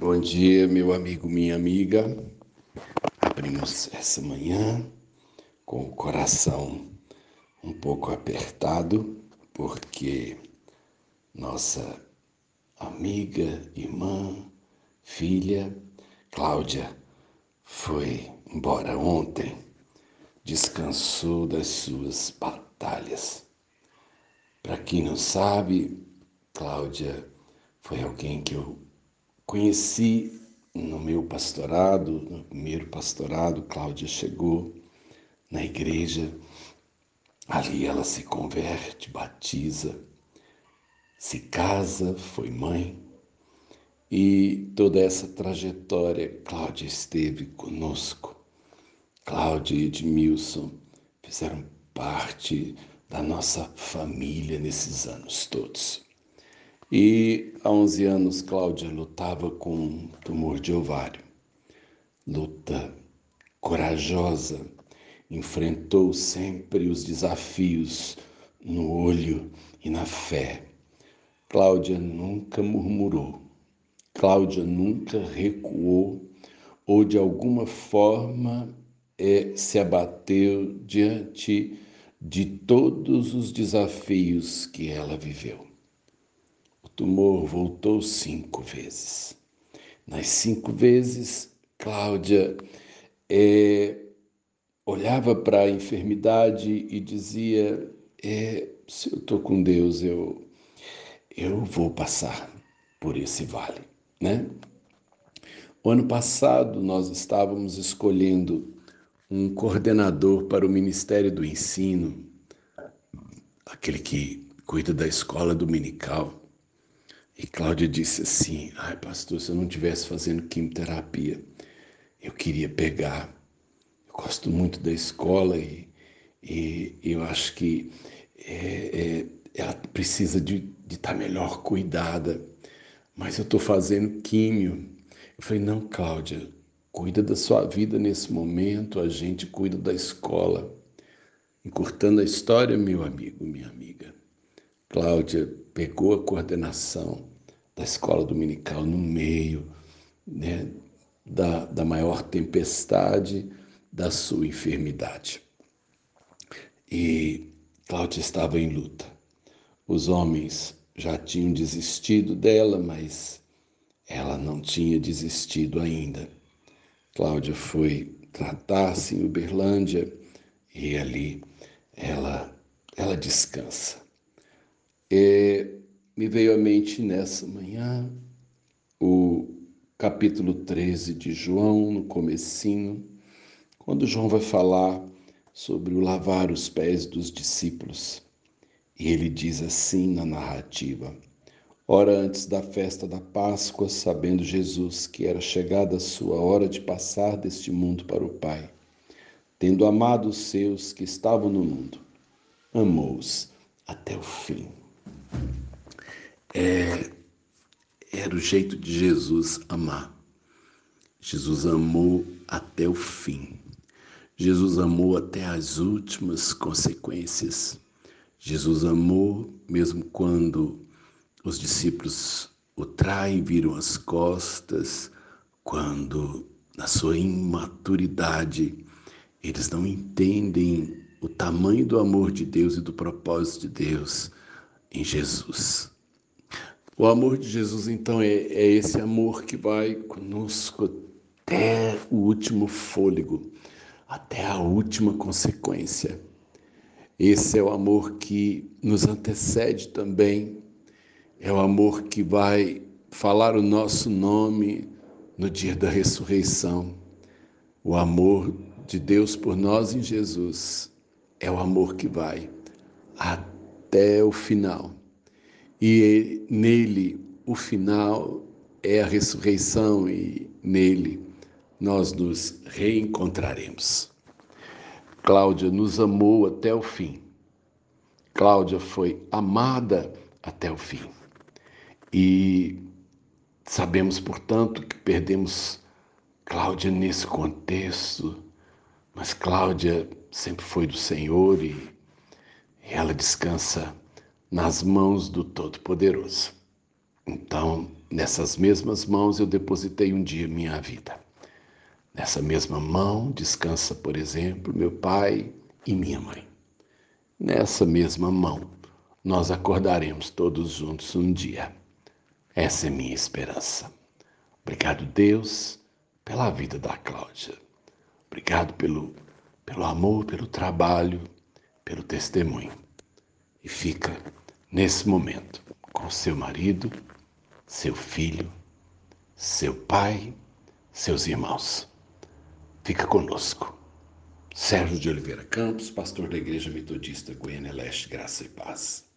Bom dia, meu amigo, minha amiga. Abrimos essa manhã com o coração um pouco apertado, porque nossa amiga, irmã, filha, Cláudia, foi embora ontem, descansou das suas batalhas. Para quem não sabe, Cláudia foi alguém que eu Conheci no meu pastorado, no primeiro pastorado, Cláudia chegou na igreja, ali ela se converte, batiza, se casa, foi mãe. E toda essa trajetória, Cláudia esteve conosco. Cláudia e Edmilson fizeram parte da nossa família nesses anos todos. E há 11 anos, Cláudia lutava com um tumor de ovário. Luta corajosa, enfrentou sempre os desafios no olho e na fé. Cláudia nunca murmurou, Cláudia nunca recuou ou de alguma forma é, se abateu diante de todos os desafios que ela viveu tumor voltou cinco vezes. Nas cinco vezes, Cláudia é, olhava para a enfermidade e dizia: é, se eu estou com Deus, eu, eu vou passar por esse vale. Né? O ano passado, nós estávamos escolhendo um coordenador para o Ministério do Ensino, aquele que cuida da escola dominical. E Cláudia disse assim: Ai, pastor, se eu não estivesse fazendo quimioterapia, eu queria pegar. Eu gosto muito da escola e, e eu acho que é, é, ela precisa de estar tá melhor cuidada. Mas eu estou fazendo químio. Eu falei: Não, Cláudia, cuida da sua vida nesse momento, a gente cuida da escola. Encurtando a história, meu amigo, minha amiga. Cláudia pegou a coordenação da escola dominical no meio né, da, da maior tempestade da sua enfermidade. E Cláudia estava em luta. Os homens já tinham desistido dela, mas ela não tinha desistido ainda. Cláudia foi tratar-se em Uberlândia e ali ela, ela descansa. E me veio à mente nessa manhã o capítulo 13 de João, no comecinho, quando João vai falar sobre o lavar os pés dos discípulos. E ele diz assim na narrativa: Ora antes da festa da Páscoa, sabendo Jesus que era chegada a sua hora de passar deste mundo para o Pai, tendo amado os seus que estavam no mundo, amou-os até o fim é, era o jeito de Jesus amar. Jesus amou até o fim. Jesus amou até as últimas consequências. Jesus amou mesmo quando os discípulos o traem, viram as costas, quando na sua imaturidade eles não entendem o tamanho do amor de Deus e do propósito de Deus em Jesus. O amor de Jesus, então, é, é esse amor que vai conosco até o último fôlego, até a última consequência. Esse é o amor que nos antecede também, é o amor que vai falar o nosso nome no dia da ressurreição. O amor de Deus por nós em Jesus é o amor que vai até o final e nele o final é a ressurreição e nele nós nos reencontraremos. Cláudia nos amou até o fim. Cláudia foi amada até o fim. E sabemos, portanto, que perdemos Cláudia nesse contexto, mas Cláudia sempre foi do Senhor e ela descansa nas mãos do Todo-Poderoso. Então, nessas mesmas mãos eu depositei um dia minha vida. Nessa mesma mão descansa, por exemplo, meu pai e minha mãe. Nessa mesma mão nós acordaremos todos juntos um dia. Essa é minha esperança. Obrigado, Deus, pela vida da Cláudia. Obrigado pelo, pelo amor, pelo trabalho, pelo testemunho. E fica nesse momento com seu marido, seu filho, seu pai, seus irmãos. Fica conosco. Sérgio de Oliveira Campos, pastor da Igreja Metodista Goiânia Leste, Graça e Paz.